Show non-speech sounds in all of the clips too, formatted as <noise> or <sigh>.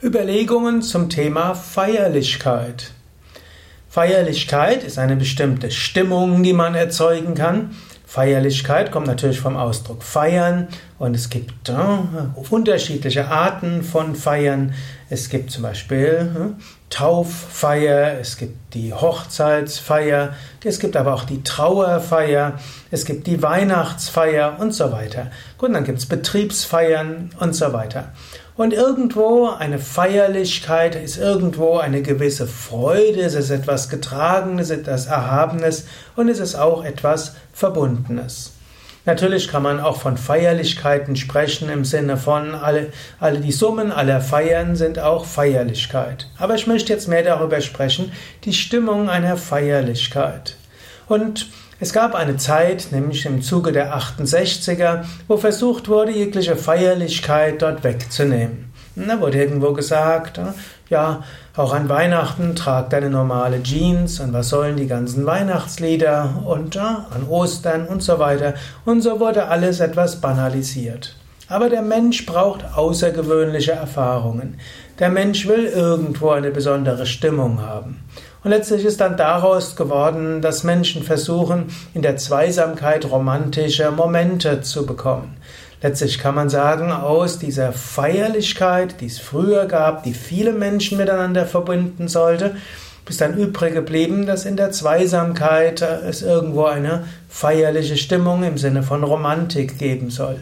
Überlegungen zum Thema Feierlichkeit. Feierlichkeit ist eine bestimmte Stimmung, die man erzeugen kann. Feierlichkeit kommt natürlich vom Ausdruck feiern und es gibt äh, unterschiedliche Arten von Feiern. Es gibt zum Beispiel äh, Tauffeier, es gibt die Hochzeitsfeier, es gibt aber auch die Trauerfeier, es gibt die Weihnachtsfeier und so weiter. Gut, dann gibt es Betriebsfeiern und so weiter. Und irgendwo eine Feierlichkeit ist irgendwo eine gewisse Freude, es ist etwas Getragenes, etwas Erhabenes und es ist auch etwas Verbundenes. Natürlich kann man auch von Feierlichkeiten sprechen im Sinne von alle, alle die Summen aller Feiern sind auch Feierlichkeit. Aber ich möchte jetzt mehr darüber sprechen, die Stimmung einer Feierlichkeit. Und es gab eine Zeit, nämlich im Zuge der 68er, wo versucht wurde, jegliche Feierlichkeit dort wegzunehmen. da wurde irgendwo gesagt, ja, auch an Weihnachten tragt eine normale Jeans und was sollen die ganzen Weihnachtslieder und ja, an Ostern und so weiter. Und so wurde alles etwas banalisiert. Aber der Mensch braucht außergewöhnliche Erfahrungen. Der Mensch will irgendwo eine besondere Stimmung haben. Und letztlich ist dann daraus geworden, dass Menschen versuchen, in der Zweisamkeit romantische Momente zu bekommen. Letztlich kann man sagen, aus dieser Feierlichkeit, die es früher gab, die viele Menschen miteinander verbinden sollte, ist dann übrig geblieben, dass in der Zweisamkeit es irgendwo eine feierliche Stimmung im Sinne von Romantik geben soll.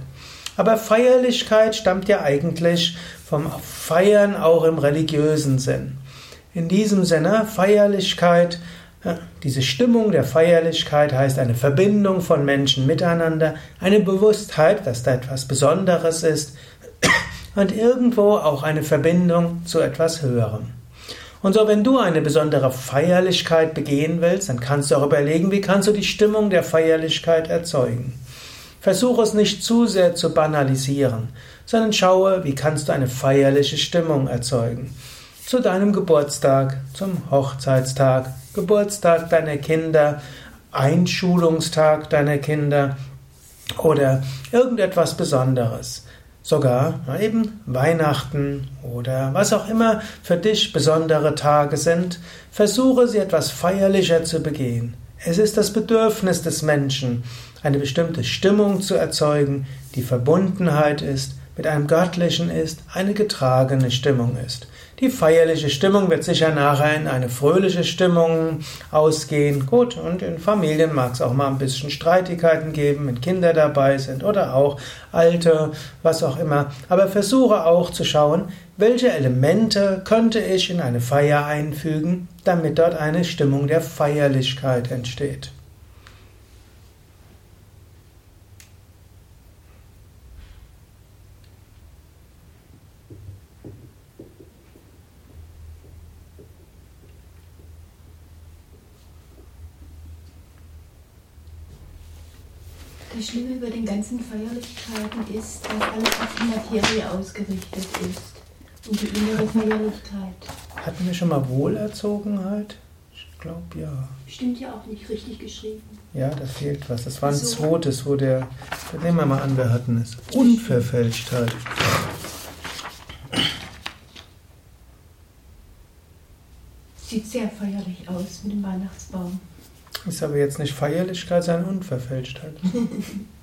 Aber Feierlichkeit stammt ja eigentlich vom Feiern auch im religiösen Sinn. In diesem Sinne, Feierlichkeit, diese Stimmung der Feierlichkeit heißt eine Verbindung von Menschen miteinander, eine Bewusstheit, dass da etwas Besonderes ist <clears throat> und irgendwo auch eine Verbindung zu etwas Höherem. Und so, wenn du eine besondere Feierlichkeit begehen willst, dann kannst du auch überlegen, wie kannst du die Stimmung der Feierlichkeit erzeugen. Versuche es nicht zu sehr zu banalisieren, sondern schaue, wie kannst du eine feierliche Stimmung erzeugen zu deinem Geburtstag, zum Hochzeitstag, Geburtstag deiner Kinder, Einschulungstag deiner Kinder oder irgendetwas Besonderes. Sogar eben Weihnachten oder was auch immer für dich besondere Tage sind, versuche sie etwas feierlicher zu begehen. Es ist das Bedürfnis des Menschen, eine bestimmte Stimmung zu erzeugen, die Verbundenheit ist, mit einem Göttlichen ist, eine getragene Stimmung ist. Die feierliche Stimmung wird sicher nachher in eine fröhliche Stimmung ausgehen. Gut, und in Familien mag es auch mal ein bisschen Streitigkeiten geben, wenn Kinder dabei sind oder auch Alte, was auch immer. Aber versuche auch zu schauen, welche Elemente könnte ich in eine Feier einfügen, damit dort eine Stimmung der Feierlichkeit entsteht. Das Schlimme über den ganzen Feierlichkeiten ist, dass alles auf die Materie ausgerichtet ist. Und die innere Feierlichkeit. Hatten wir schon mal Wohlerzogenheit? Ich glaube ja. Stimmt ja auch nicht richtig geschrieben. Ja, da fehlt was. Das war ein so. zweites, wo der. Nehmen wir mal an, wir hatten es. Unverfälschtheit. Sieht sehr feierlich aus mit dem Weihnachtsbaum. Ist aber jetzt nicht Feierlichkeit, sondern Unverfälschtheit. <laughs>